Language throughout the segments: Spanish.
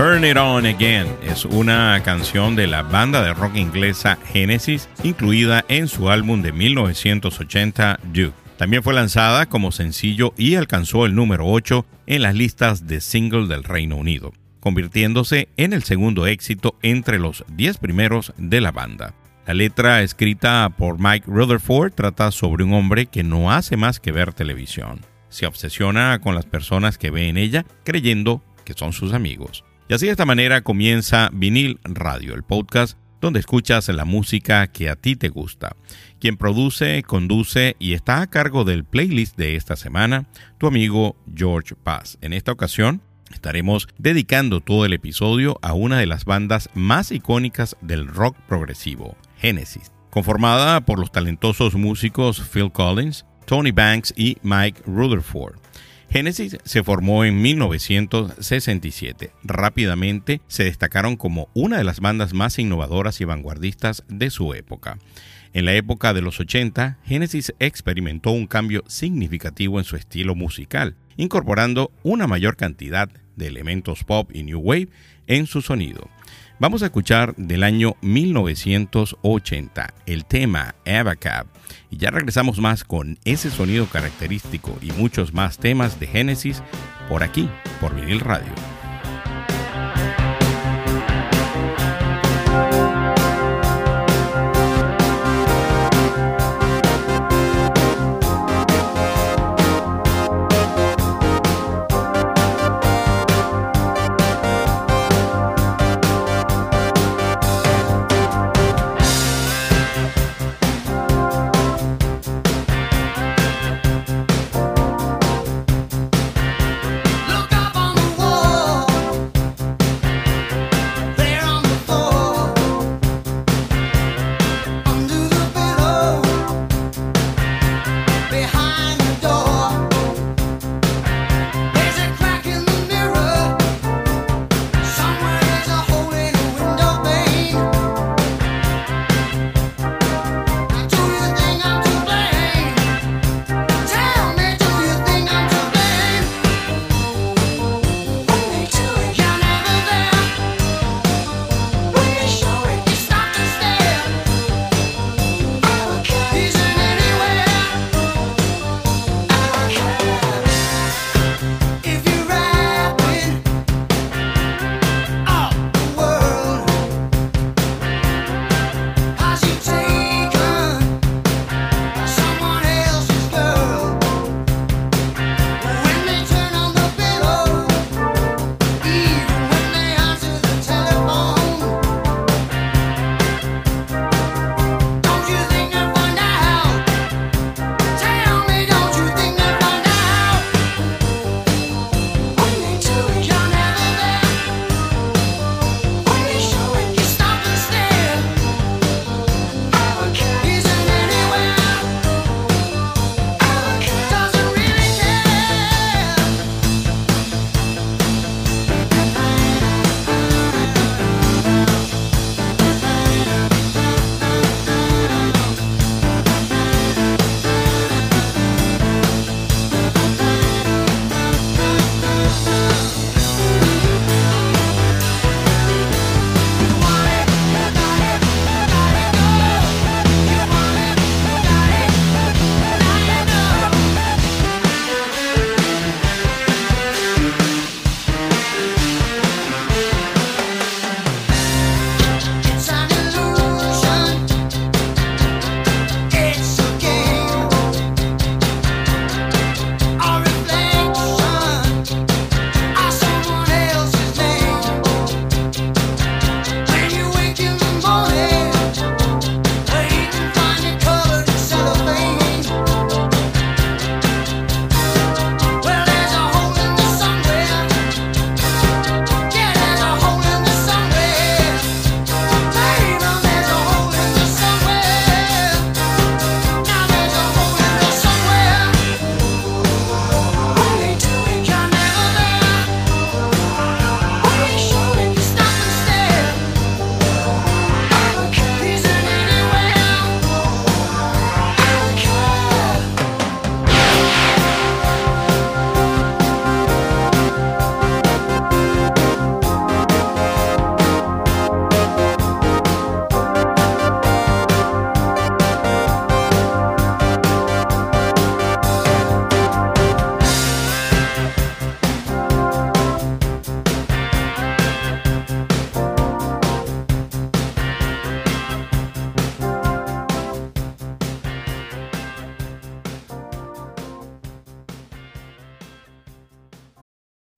Turn It On Again es una canción de la banda de rock inglesa Genesis, incluida en su álbum de 1980 Duke. También fue lanzada como sencillo y alcanzó el número 8 en las listas de single del Reino Unido, convirtiéndose en el segundo éxito entre los 10 primeros de la banda. La letra escrita por Mike Rutherford trata sobre un hombre que no hace más que ver televisión. Se obsesiona con las personas que ve en ella creyendo que son sus amigos. Y así de esta manera comienza Vinil Radio, el podcast donde escuchas la música que a ti te gusta. Quien produce, conduce y está a cargo del playlist de esta semana, tu amigo George Paz. En esta ocasión estaremos dedicando todo el episodio a una de las bandas más icónicas del rock progresivo, Genesis, conformada por los talentosos músicos Phil Collins, Tony Banks y Mike Rutherford. Genesis se formó en 1967. Rápidamente se destacaron como una de las bandas más innovadoras y vanguardistas de su época. En la época de los 80, Genesis experimentó un cambio significativo en su estilo musical, incorporando una mayor cantidad de elementos pop y new wave en su sonido. Vamos a escuchar del año 1980 el tema Abacab y ya regresamos más con ese sonido característico y muchos más temas de Génesis por aquí, por Vinil Radio.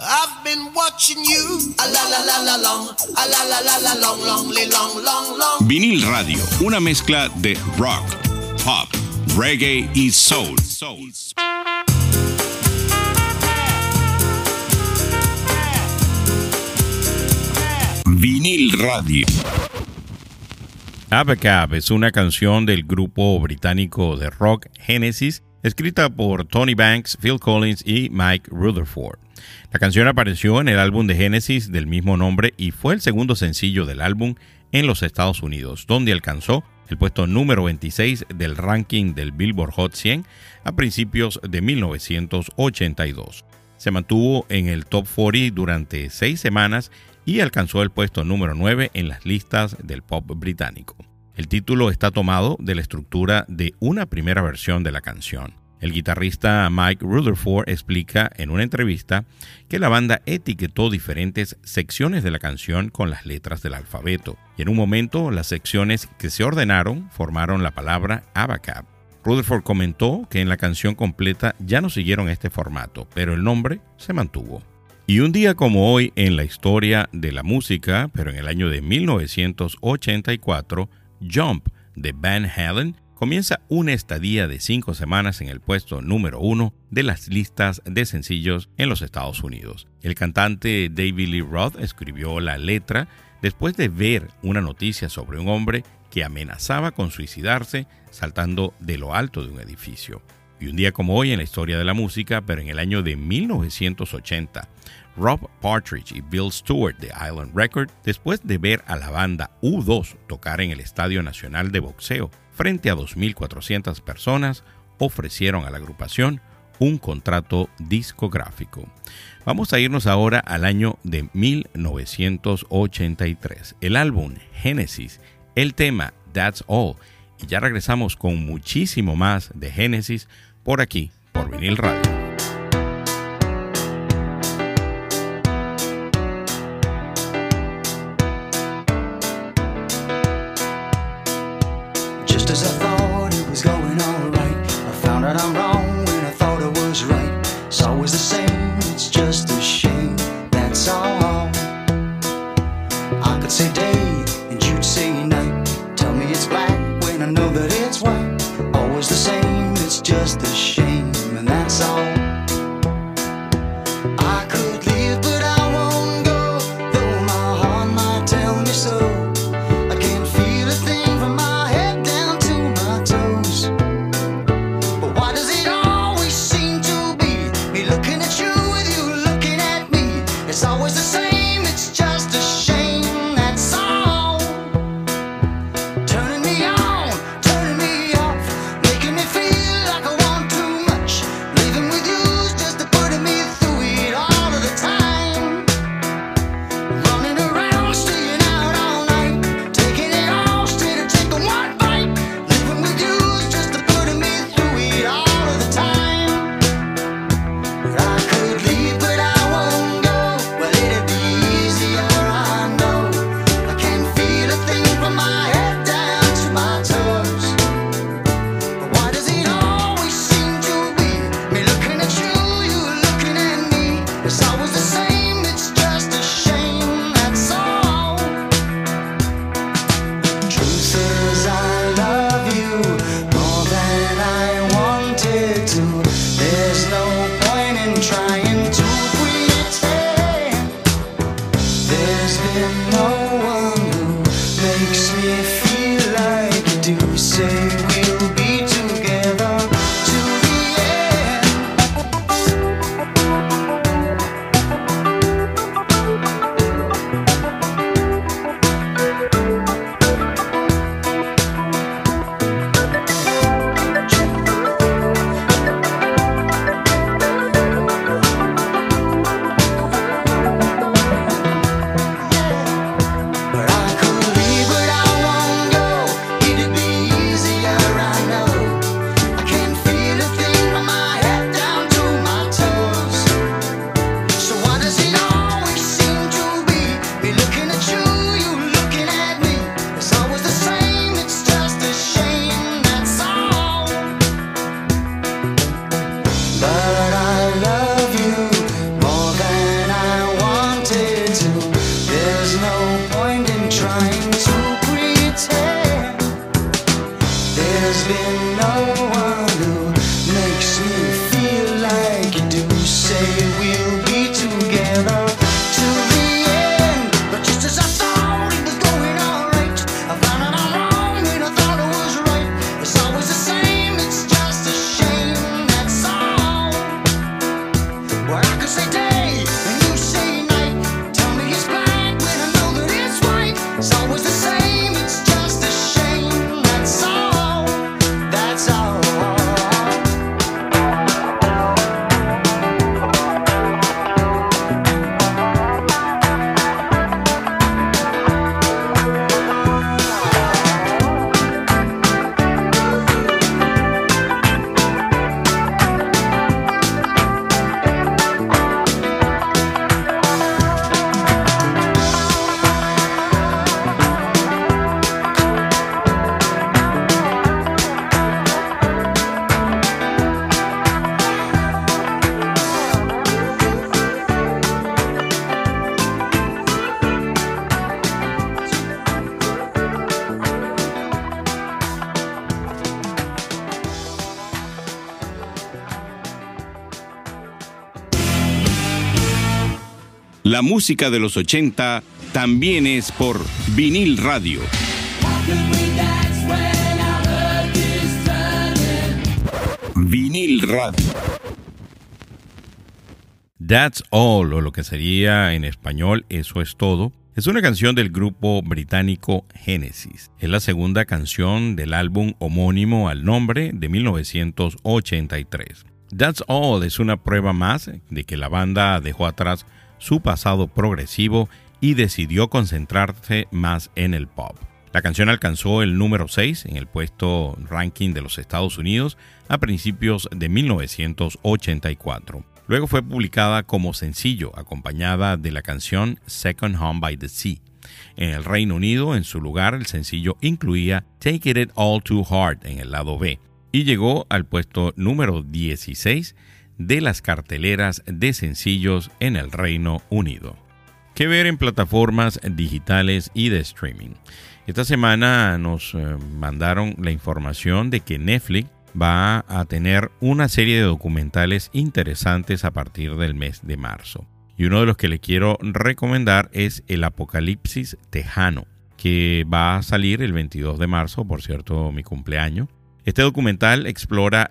I've been watching you. A la la la la long. A la la la la long, long, long, long, long. Vinil Radio, una mezcla de rock, pop, reggae y soul. soul. Vinil Radio. Abacab es una canción del grupo británico de rock Genesis, escrita por Tony Banks, Phil Collins y Mike Rutherford. La canción apareció en el álbum de Genesis del mismo nombre y fue el segundo sencillo del álbum en los Estados Unidos, donde alcanzó el puesto número 26 del ranking del Billboard Hot 100 a principios de 1982. Se mantuvo en el top 40 durante seis semanas y alcanzó el puesto número 9 en las listas del pop británico. El título está tomado de la estructura de una primera versión de la canción. El guitarrista Mike Rutherford explica en una entrevista que la banda etiquetó diferentes secciones de la canción con las letras del alfabeto, y en un momento las secciones que se ordenaron formaron la palabra Abacab. Rutherford comentó que en la canción completa ya no siguieron este formato, pero el nombre se mantuvo. Y un día como hoy en la historia de la música, pero en el año de 1984, Jump de Van Halen comienza una estadía de cinco semanas en el puesto número uno de las listas de sencillos en los Estados Unidos. El cantante David Lee Roth escribió la letra después de ver una noticia sobre un hombre que amenazaba con suicidarse saltando de lo alto de un edificio. Y un día como hoy en la historia de la música, pero en el año de 1980, Rob Partridge y Bill Stewart de Island Record, después de ver a la banda U2 tocar en el Estadio Nacional de Boxeo frente a 2.400 personas, ofrecieron a la agrupación un contrato discográfico. Vamos a irnos ahora al año de 1983. El álbum Genesis, el tema That's All, y ya regresamos con muchísimo más de Genesis por aquí, por vinil radio. things. La música de los 80 también es por vinil radio. Vinil radio. That's All, o lo que sería en español Eso es todo, es una canción del grupo británico Genesis. Es la segunda canción del álbum homónimo al nombre de 1983. That's All es una prueba más de que la banda dejó atrás su pasado progresivo y decidió concentrarse más en el pop. La canción alcanzó el número 6 en el puesto ranking de los Estados Unidos a principios de 1984. Luego fue publicada como sencillo, acompañada de la canción Second Home by the Sea. En el Reino Unido, en su lugar, el sencillo incluía Take It All Too Hard en el lado B y llegó al puesto número 16 de las carteleras de sencillos en el Reino Unido. ¿Qué ver en plataformas digitales y de streaming? Esta semana nos eh, mandaron la información de que Netflix va a tener una serie de documentales interesantes a partir del mes de marzo. Y uno de los que le quiero recomendar es El Apocalipsis Tejano, que va a salir el 22 de marzo, por cierto, mi cumpleaños. Este documental explora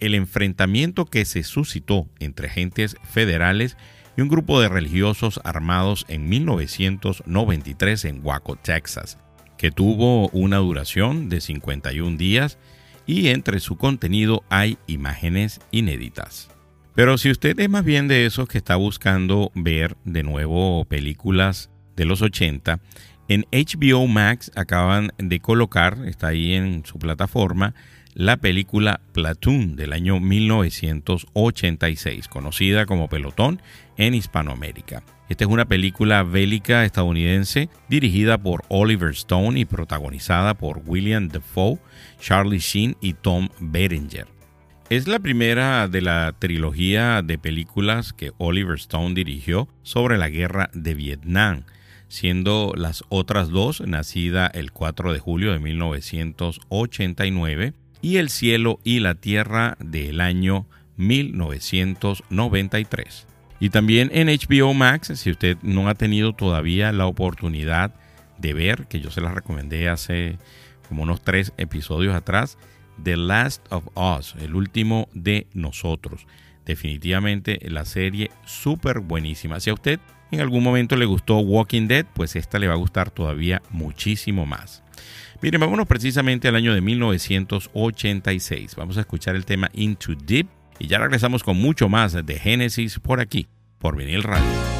el enfrentamiento que se suscitó entre agentes federales y un grupo de religiosos armados en 1993 en Waco, Texas, que tuvo una duración de 51 días y entre su contenido hay imágenes inéditas. Pero si usted es más bien de esos que está buscando ver de nuevo películas de los 80, en HBO Max acaban de colocar, está ahí en su plataforma, la película Platoon del año 1986, conocida como Pelotón en Hispanoamérica. Esta es una película bélica estadounidense dirigida por Oliver Stone y protagonizada por William Defoe, Charlie Sheen y Tom Berenger. Es la primera de la trilogía de películas que Oliver Stone dirigió sobre la guerra de Vietnam, siendo las otras dos nacida el 4 de julio de 1989 y El cielo y la tierra del año 1993. Y también en HBO Max, si usted no ha tenido todavía la oportunidad de ver, que yo se la recomendé hace como unos tres episodios atrás, The Last of Us, el último de nosotros. Definitivamente la serie súper buenísima. Si a usted en algún momento le gustó Walking Dead, pues esta le va a gustar todavía muchísimo más. Miren, vámonos precisamente al año de 1986. Vamos a escuchar el tema Into Deep y ya regresamos con mucho más de Génesis por aquí, por Vinil Radio.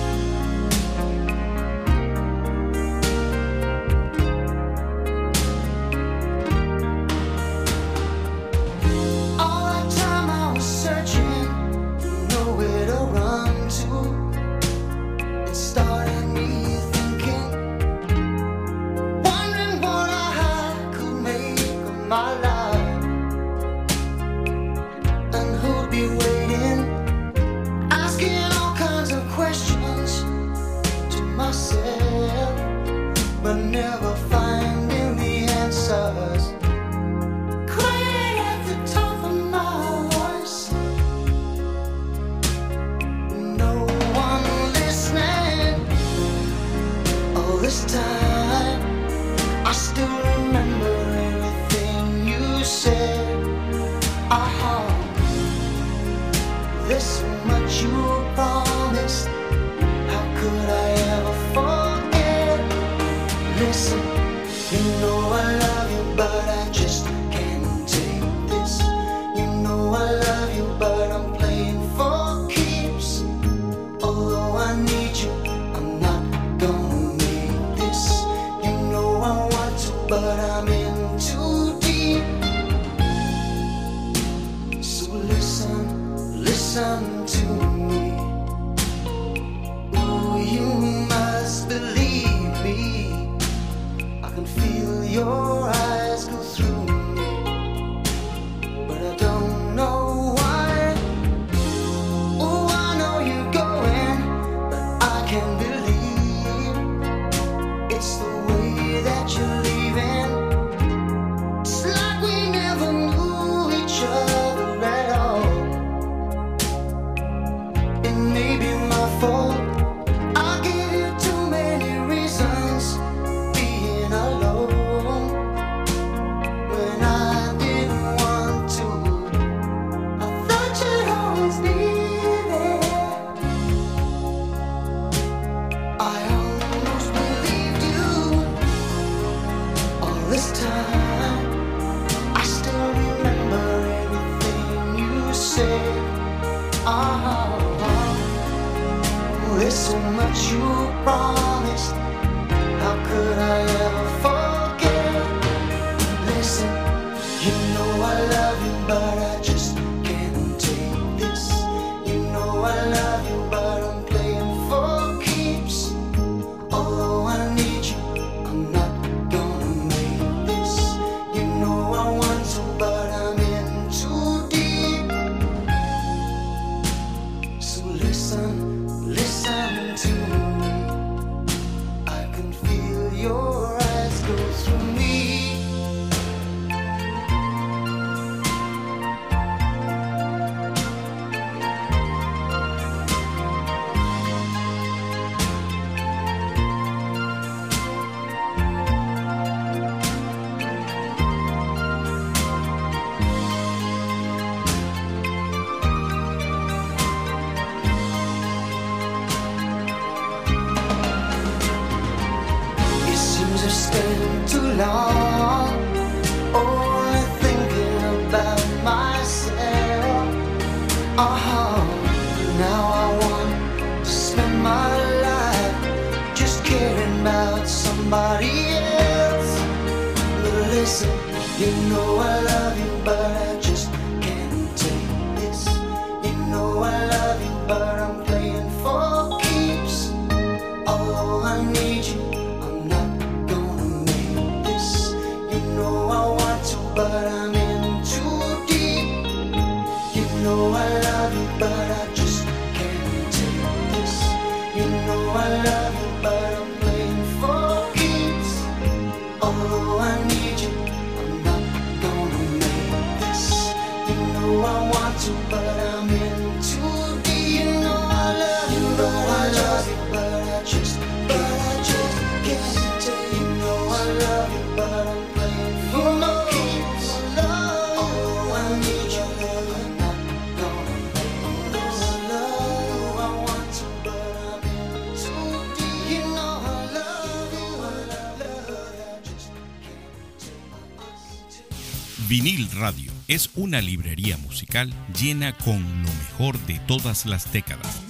Es una librería musical llena con lo mejor de todas las décadas.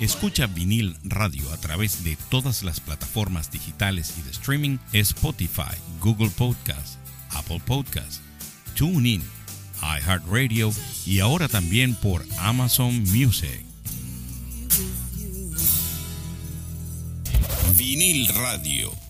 Escucha vinil radio a través de todas las plataformas digitales y de streaming, Spotify, Google Podcast, Apple Podcast, TuneIn, iHeartRadio y ahora también por Amazon Music. Vinil Radio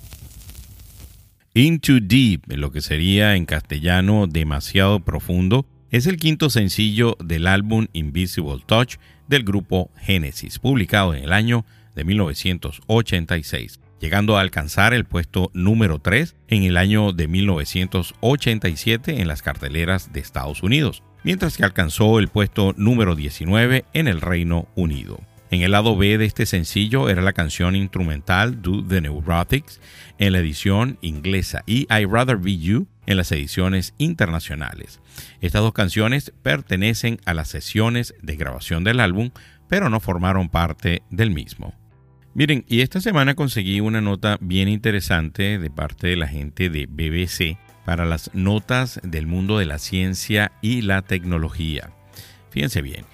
Into Deep, lo que sería en castellano demasiado profundo, es el quinto sencillo del álbum Invisible Touch del grupo Genesis, publicado en el año de 1986, llegando a alcanzar el puesto número 3 en el año de 1987 en las carteleras de Estados Unidos, mientras que alcanzó el puesto número 19 en el Reino Unido. En el lado B de este sencillo era la canción instrumental Do the Neurotics en la edición inglesa y I Rather Be You en las ediciones internacionales. Estas dos canciones pertenecen a las sesiones de grabación del álbum, pero no formaron parte del mismo. Miren, y esta semana conseguí una nota bien interesante de parte de la gente de BBC para las notas del mundo de la ciencia y la tecnología. Fíjense bien,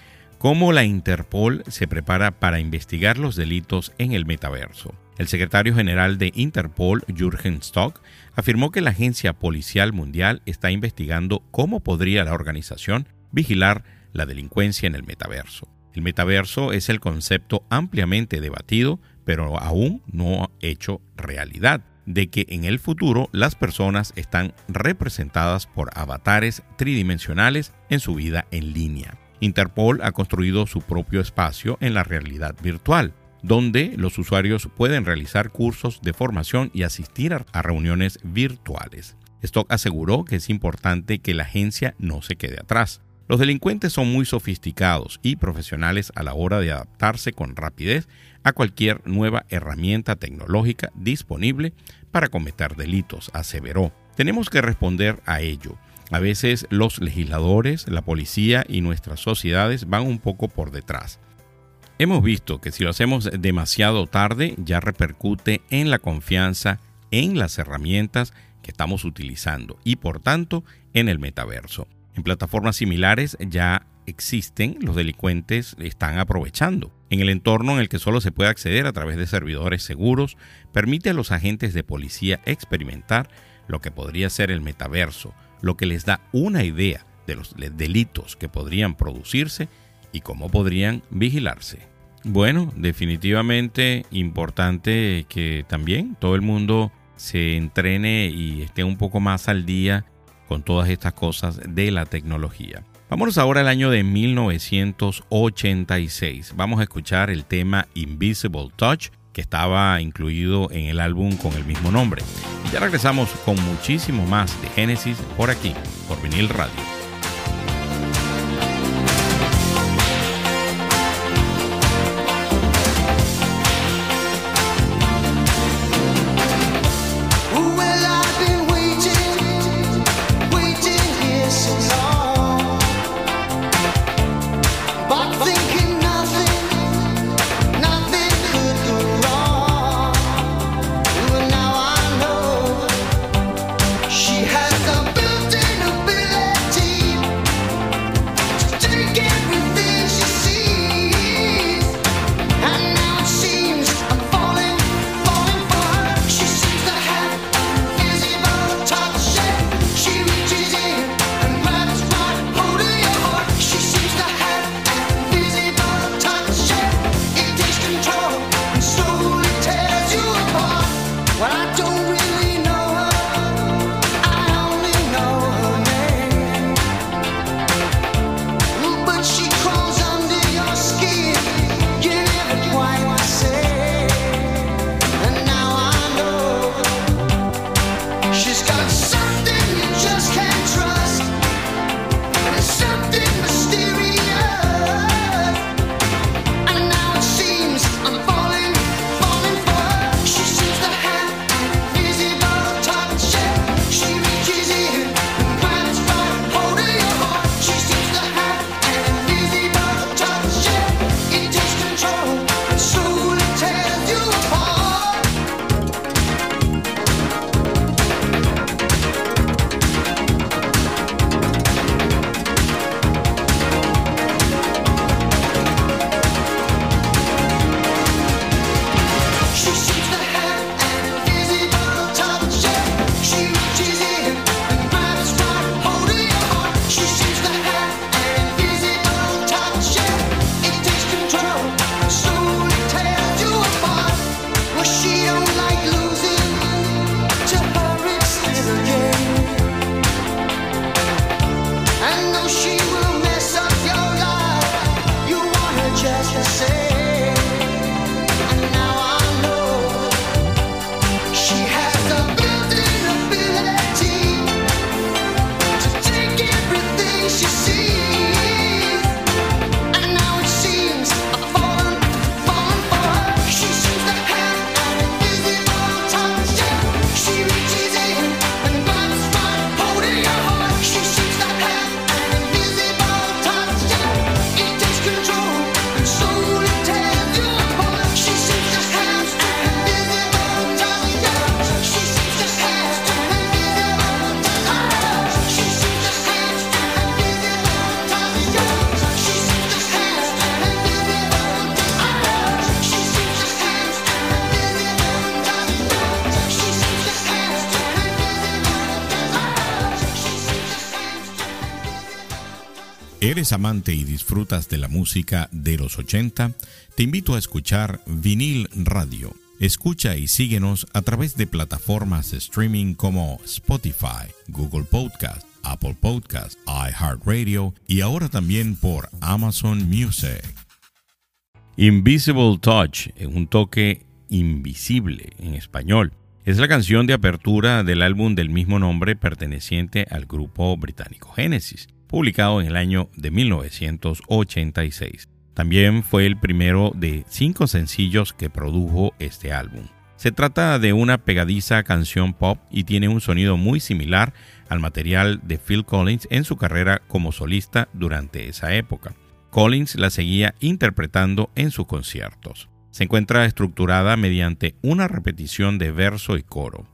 cómo la Interpol se prepara para investigar los delitos en el metaverso. El secretario general de Interpol, Jürgen Stock, afirmó que la Agencia Policial Mundial está investigando cómo podría la organización vigilar la delincuencia en el metaverso. El metaverso es el concepto ampliamente debatido, pero aún no hecho realidad, de que en el futuro las personas están representadas por avatares tridimensionales en su vida en línea. Interpol ha construido su propio espacio en la realidad virtual, donde los usuarios pueden realizar cursos de formación y asistir a reuniones virtuales. Stock aseguró que es importante que la agencia no se quede atrás. Los delincuentes son muy sofisticados y profesionales a la hora de adaptarse con rapidez a cualquier nueva herramienta tecnológica disponible para cometer delitos, aseveró. Tenemos que responder a ello. A veces los legisladores, la policía y nuestras sociedades van un poco por detrás. Hemos visto que si lo hacemos demasiado tarde ya repercute en la confianza en las herramientas que estamos utilizando y por tanto en el metaverso. En plataformas similares ya existen, los delincuentes están aprovechando. En el entorno en el que solo se puede acceder a través de servidores seguros, permite a los agentes de policía experimentar lo que podría ser el metaverso, lo que les da una idea de los delitos que podrían producirse y cómo podrían vigilarse. Bueno, definitivamente importante que también todo el mundo se entrene y esté un poco más al día con todas estas cosas de la tecnología. Vámonos ahora al año de 1986. Vamos a escuchar el tema Invisible Touch que estaba incluido en el álbum con el mismo nombre. ya regresamos con muchísimo más de Genesis por aquí, por vinil radio. ¿Eres amante y disfrutas de la música de los 80? Te invito a escuchar Vinil Radio. Escucha y síguenos a través de plataformas de streaming como Spotify, Google Podcast, Apple Podcast, iHeartRadio y ahora también por Amazon Music. Invisible Touch, un toque invisible en español, es la canción de apertura del álbum del mismo nombre perteneciente al grupo británico Genesis, publicado en el año de 1986. También fue el primero de cinco sencillos que produjo este álbum. Se trata de una pegadiza canción pop y tiene un sonido muy similar al material de Phil Collins en su carrera como solista durante esa época. Collins la seguía interpretando en sus conciertos. Se encuentra estructurada mediante una repetición de verso y coro.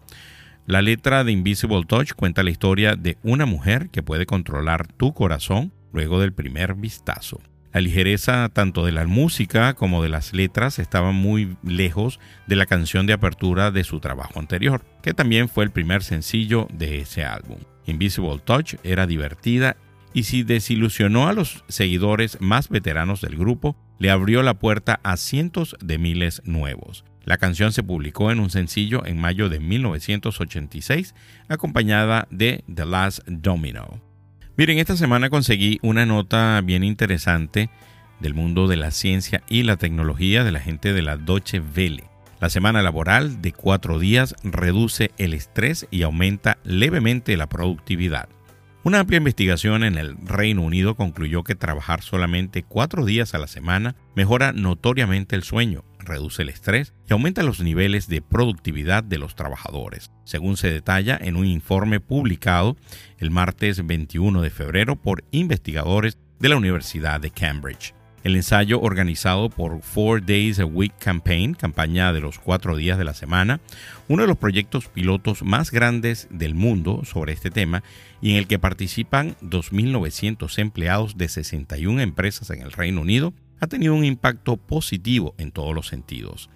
La letra de Invisible Touch cuenta la historia de una mujer que puede controlar tu corazón luego del primer vistazo. La ligereza tanto de la música como de las letras estaba muy lejos de la canción de apertura de su trabajo anterior, que también fue el primer sencillo de ese álbum. Invisible Touch era divertida y si desilusionó a los seguidores más veteranos del grupo, le abrió la puerta a cientos de miles nuevos. La canción se publicó en un sencillo en mayo de 1986, acompañada de The Last Domino. Miren, esta semana conseguí una nota bien interesante del mundo de la ciencia y la tecnología de la gente de la Deutsche Welle. La semana laboral de cuatro días reduce el estrés y aumenta levemente la productividad. Una amplia investigación en el Reino Unido concluyó que trabajar solamente cuatro días a la semana mejora notoriamente el sueño, reduce el estrés y aumenta los niveles de productividad de los trabajadores, según se detalla en un informe publicado el martes 21 de febrero por investigadores de la Universidad de Cambridge. El ensayo organizado por Four Days a Week Campaign, campaña de los cuatro días de la semana, uno de los proyectos pilotos más grandes del mundo sobre este tema y en el que participan 2.900 empleados de 61 empresas en el Reino Unido, ha tenido un impacto positivo en todos los sentidos.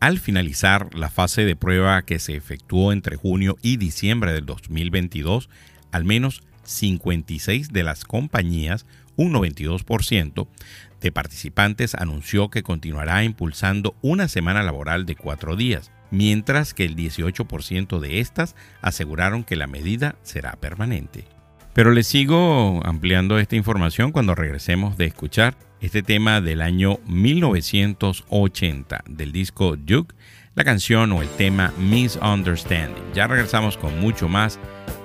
Al finalizar la fase de prueba que se efectuó entre junio y diciembre del 2022, al menos 56 de las compañías, un 92%, de participantes anunció que continuará impulsando una semana laboral de cuatro días, mientras que el 18% de estas aseguraron que la medida será permanente. Pero les sigo ampliando esta información cuando regresemos de escuchar este tema del año 1980 del disco Duke, la canción o el tema Misunderstanding. Ya regresamos con mucho más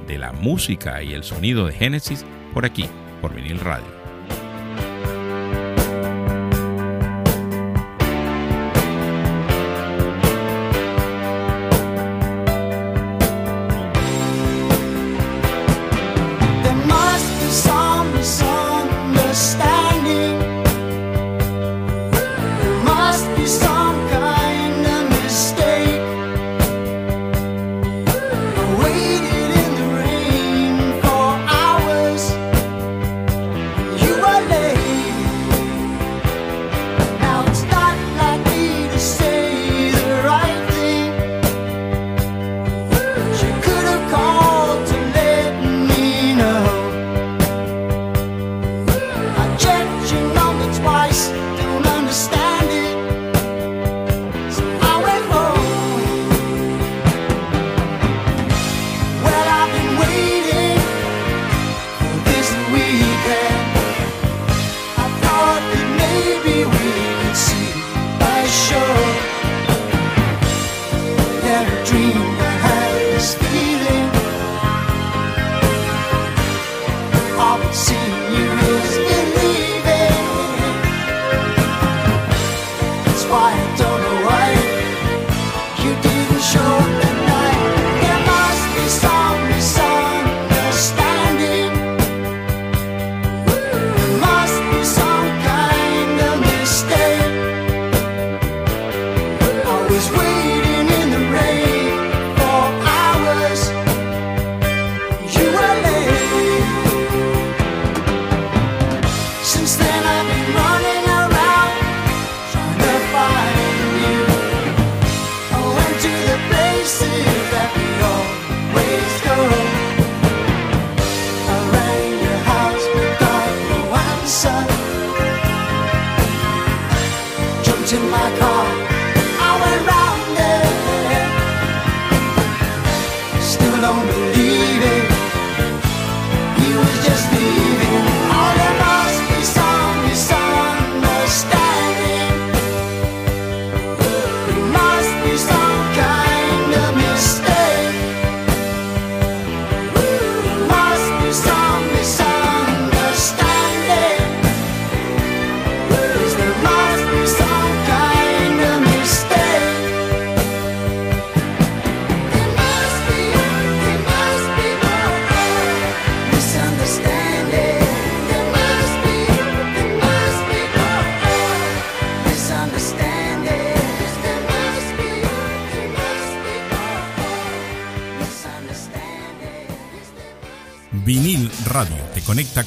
de la música y el sonido de Genesis por aquí, por Vinil Radio.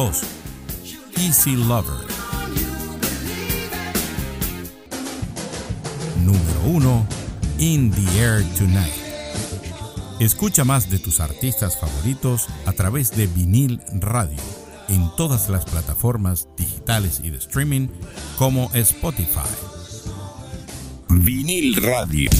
2. Easy Lover. Número 1. In the Air Tonight. Escucha más de tus artistas favoritos a través de vinil radio en todas las plataformas digitales y de streaming como Spotify. Vinil Radio.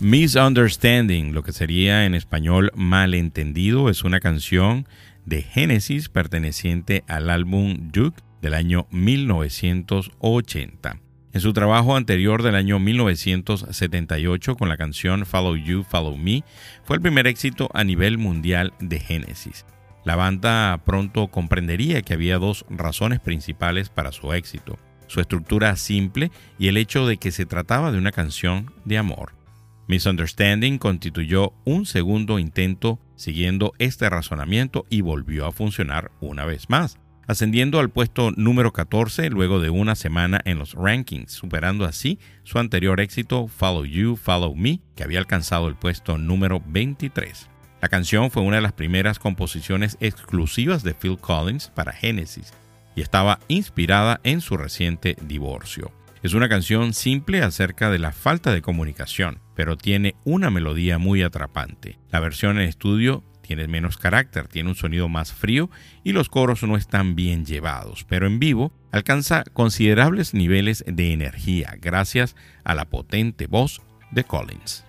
Misunderstanding, lo que sería en español malentendido, es una canción de Genesis perteneciente al álbum Duke del año 1980. En su trabajo anterior del año 1978 con la canción Follow You, Follow Me, fue el primer éxito a nivel mundial de Genesis. La banda pronto comprendería que había dos razones principales para su éxito su estructura simple y el hecho de que se trataba de una canción de amor. Misunderstanding constituyó un segundo intento siguiendo este razonamiento y volvió a funcionar una vez más, ascendiendo al puesto número 14 luego de una semana en los rankings, superando así su anterior éxito Follow You, Follow Me, que había alcanzado el puesto número 23. La canción fue una de las primeras composiciones exclusivas de Phil Collins para Genesis y estaba inspirada en su reciente divorcio. Es una canción simple acerca de la falta de comunicación, pero tiene una melodía muy atrapante. La versión en estudio tiene menos carácter, tiene un sonido más frío y los coros no están bien llevados, pero en vivo alcanza considerables niveles de energía gracias a la potente voz de Collins.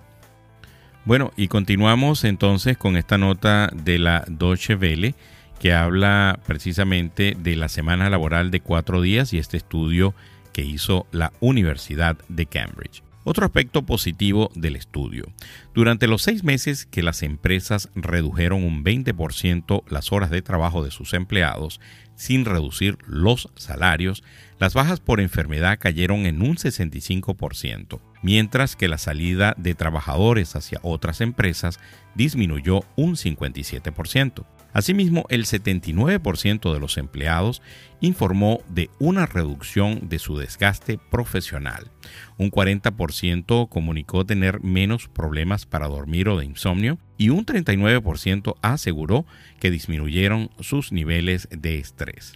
Bueno, y continuamos entonces con esta nota de la Deutsche Welle que habla precisamente de la semana laboral de cuatro días y este estudio que hizo la Universidad de Cambridge. Otro aspecto positivo del estudio. Durante los seis meses que las empresas redujeron un 20% las horas de trabajo de sus empleados sin reducir los salarios, las bajas por enfermedad cayeron en un 65%, mientras que la salida de trabajadores hacia otras empresas disminuyó un 57%. Asimismo, el 79% de los empleados informó de una reducción de su desgaste profesional. Un 40% comunicó tener menos problemas para dormir o de insomnio y un 39% aseguró que disminuyeron sus niveles de estrés.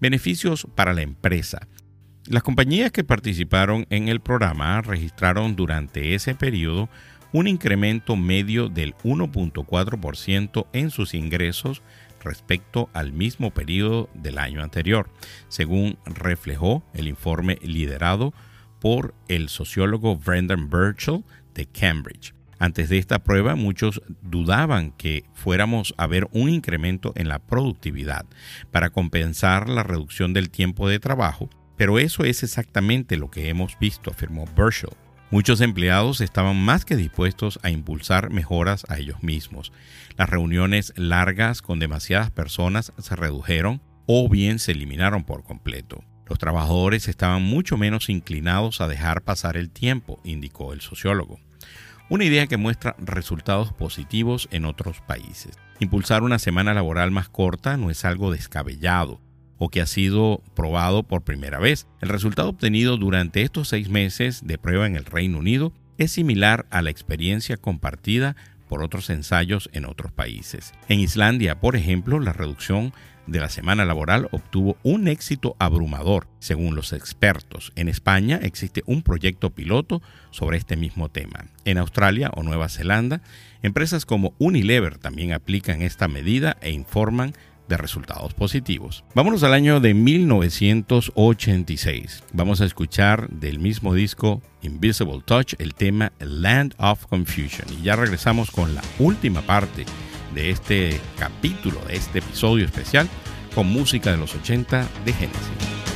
Beneficios para la empresa. Las compañías que participaron en el programa registraron durante ese periodo un incremento medio del 1.4% en sus ingresos respecto al mismo periodo del año anterior, según reflejó el informe liderado por el sociólogo Brendan Burchell de Cambridge. Antes de esta prueba, muchos dudaban que fuéramos a ver un incremento en la productividad para compensar la reducción del tiempo de trabajo, pero eso es exactamente lo que hemos visto, afirmó Burchell. Muchos empleados estaban más que dispuestos a impulsar mejoras a ellos mismos. Las reuniones largas con demasiadas personas se redujeron o bien se eliminaron por completo. Los trabajadores estaban mucho menos inclinados a dejar pasar el tiempo, indicó el sociólogo. Una idea que muestra resultados positivos en otros países. Impulsar una semana laboral más corta no es algo descabellado o que ha sido probado por primera vez. El resultado obtenido durante estos seis meses de prueba en el Reino Unido es similar a la experiencia compartida por otros ensayos en otros países. En Islandia, por ejemplo, la reducción de la semana laboral obtuvo un éxito abrumador, según los expertos. En España existe un proyecto piloto sobre este mismo tema. En Australia o Nueva Zelanda, empresas como Unilever también aplican esta medida e informan de resultados positivos. Vámonos al año de 1986. Vamos a escuchar del mismo disco Invisible Touch el tema Land of Confusion. Y ya regresamos con la última parte de este capítulo, de este episodio especial, con música de los 80 de Genesis.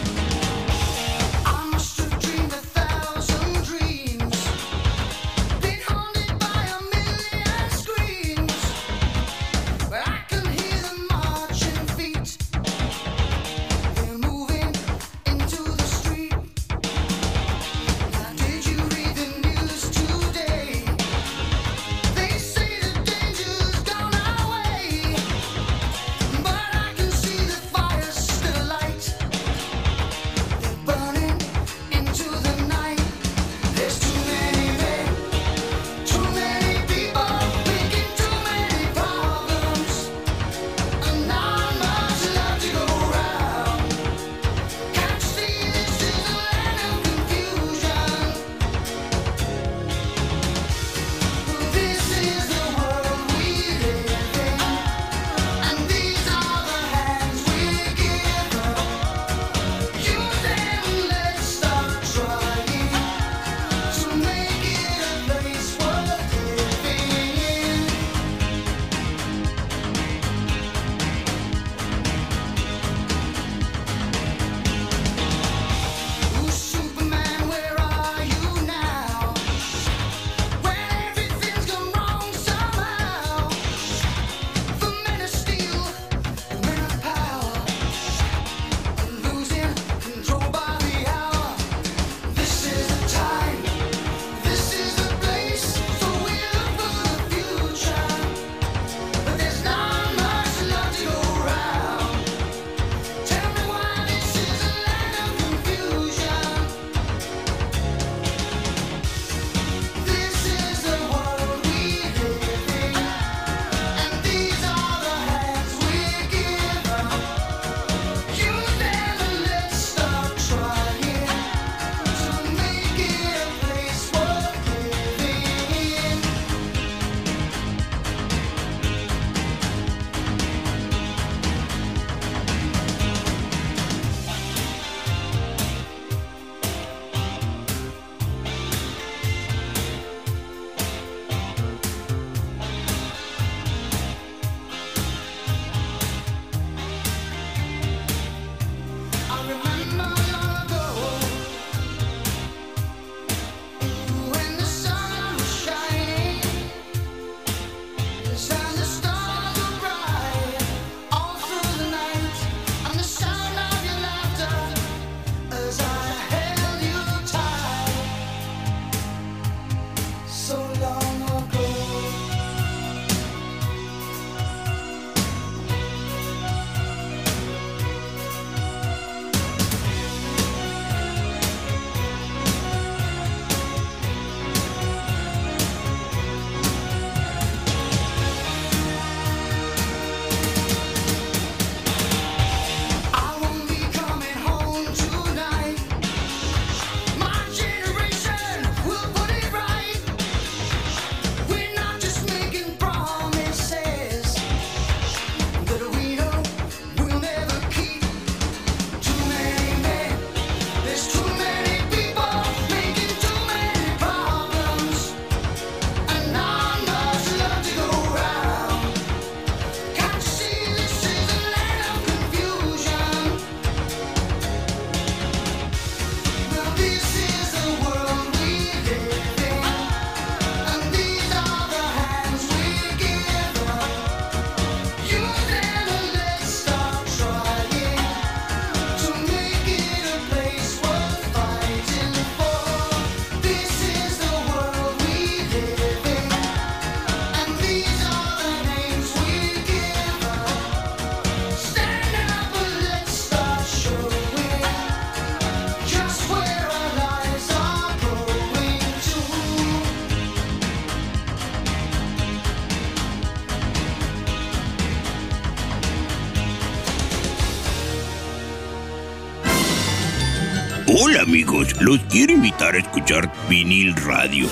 Los quiero invitar a escuchar vinil radio.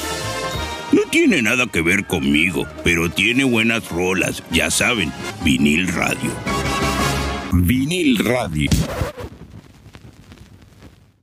No tiene nada que ver conmigo, pero tiene buenas rolas, ya saben, vinil radio. Vinil radio.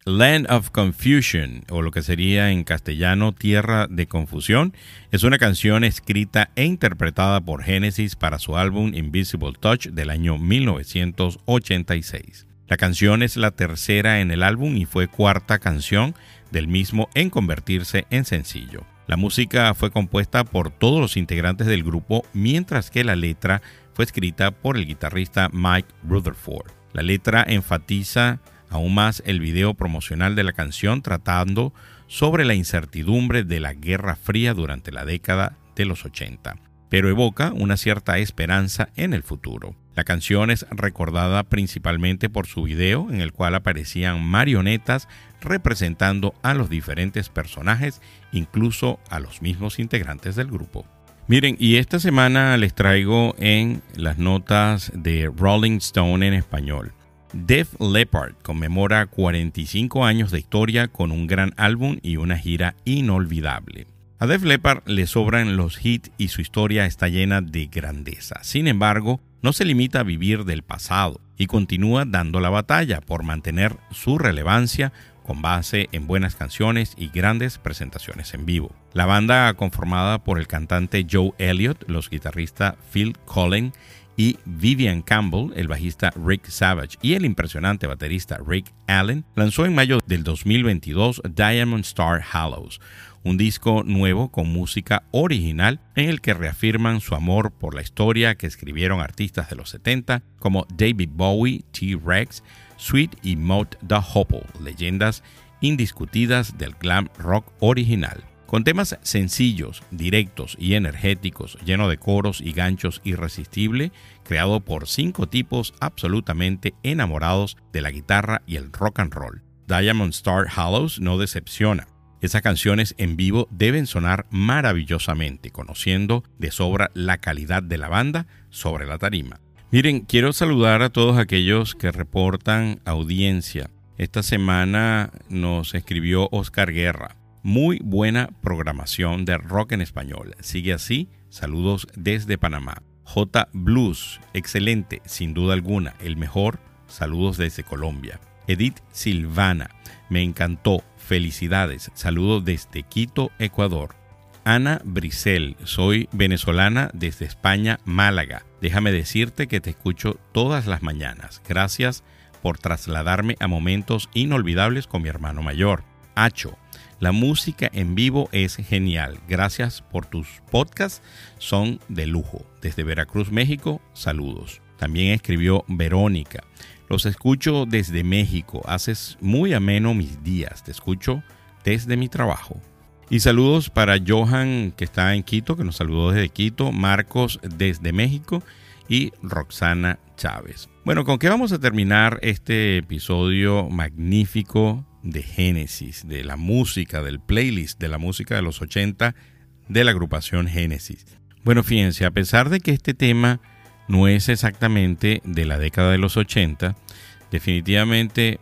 Land of Confusion, o lo que sería en castellano Tierra de Confusión, es una canción escrita e interpretada por Genesis para su álbum Invisible Touch del año 1986. La canción es la tercera en el álbum y fue cuarta canción del mismo en convertirse en sencillo. La música fue compuesta por todos los integrantes del grupo, mientras que la letra fue escrita por el guitarrista Mike Rutherford. La letra enfatiza aún más el video promocional de la canción tratando sobre la incertidumbre de la Guerra Fría durante la década de los 80, pero evoca una cierta esperanza en el futuro. La canción es recordada principalmente por su video en el cual aparecían marionetas representando a los diferentes personajes, incluso a los mismos integrantes del grupo. Miren, y esta semana les traigo en las notas de Rolling Stone en español. Def Leppard conmemora 45 años de historia con un gran álbum y una gira inolvidable. A Def Leppard le sobran los hits y su historia está llena de grandeza. Sin embargo, no se limita a vivir del pasado y continúa dando la batalla por mantener su relevancia con base en buenas canciones y grandes presentaciones en vivo. La banda conformada por el cantante Joe Elliott, los guitarristas Phil Collins y Vivian Campbell, el bajista Rick Savage y el impresionante baterista Rick Allen, lanzó en mayo del 2022 Diamond Star Hallows, un disco nuevo con música original en el que reafirman su amor por la historia que escribieron artistas de los 70 como David Bowie, T-Rex, Sweet y Mott the Hopple, leyendas indiscutidas del glam rock original. Con temas sencillos, directos y energéticos, lleno de coros y ganchos irresistible, creado por cinco tipos absolutamente enamorados de la guitarra y el rock and roll. Diamond Star Hallows no decepciona. Esas canciones en vivo deben sonar maravillosamente, conociendo de sobra la calidad de la banda sobre la tarima. Miren, quiero saludar a todos aquellos que reportan audiencia. Esta semana nos escribió Oscar Guerra. Muy buena programación de rock en español. Sigue así. Saludos desde Panamá. J Blues, excelente, sin duda alguna, el mejor. Saludos desde Colombia. Edith Silvana, me encantó. Felicidades. Saludos desde Quito, Ecuador. Ana Brisel, soy venezolana desde España, Málaga. Déjame decirte que te escucho todas las mañanas. Gracias por trasladarme a momentos inolvidables con mi hermano mayor. Hacho, la música en vivo es genial. Gracias por tus podcasts. Son de lujo. Desde Veracruz, México, saludos. También escribió Verónica. Los escucho desde México. Haces muy ameno mis días. Te escucho desde mi trabajo. Y saludos para Johan, que está en Quito, que nos saludó desde Quito, Marcos desde México y Roxana Chávez. Bueno, ¿con qué vamos a terminar este episodio magnífico de Génesis, de la música, del playlist de la música de los 80 de la agrupación Génesis. Bueno, fíjense, a pesar de que este tema no es exactamente de la década de los 80, definitivamente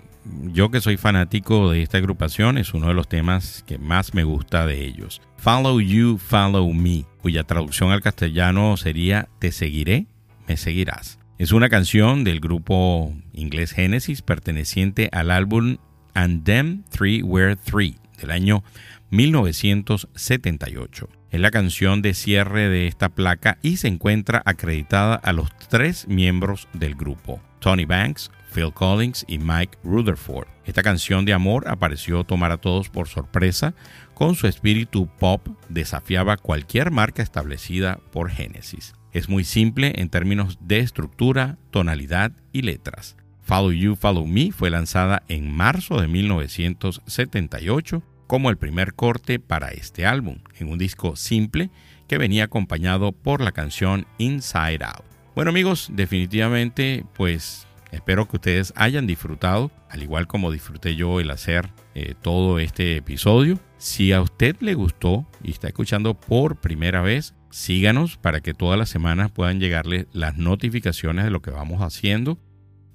yo que soy fanático de esta agrupación es uno de los temas que más me gusta de ellos. Follow You, Follow Me, cuya traducción al castellano sería Te seguiré, me seguirás. Es una canción del grupo inglés Genesis perteneciente al álbum And Them Three Were Three del año 1978. Es la canción de cierre de esta placa y se encuentra acreditada a los tres miembros del grupo, Tony Banks, Phil Collins y Mike Rutherford. Esta canción de amor apareció tomar a todos por sorpresa, con su espíritu pop desafiaba cualquier marca establecida por Genesis. Es muy simple en términos de estructura, tonalidad y letras. Follow You, Follow Me fue lanzada en marzo de 1978 como el primer corte para este álbum, en un disco simple que venía acompañado por la canción Inside Out. Bueno amigos, definitivamente pues espero que ustedes hayan disfrutado, al igual como disfruté yo el hacer eh, todo este episodio. Si a usted le gustó y está escuchando por primera vez, síganos para que todas las semanas puedan llegarle las notificaciones de lo que vamos haciendo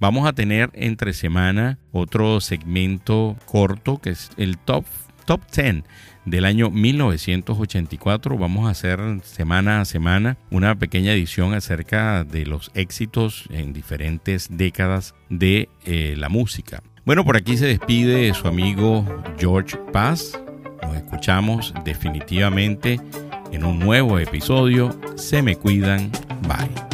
vamos a tener entre semana otro segmento corto que es el top, top 10 del año 1984. Vamos a hacer semana a semana una pequeña edición acerca de los éxitos en diferentes décadas de eh, la música. Bueno, por aquí se despide su amigo George Paz. Nos escuchamos definitivamente en un nuevo episodio. Se me cuidan. Bye.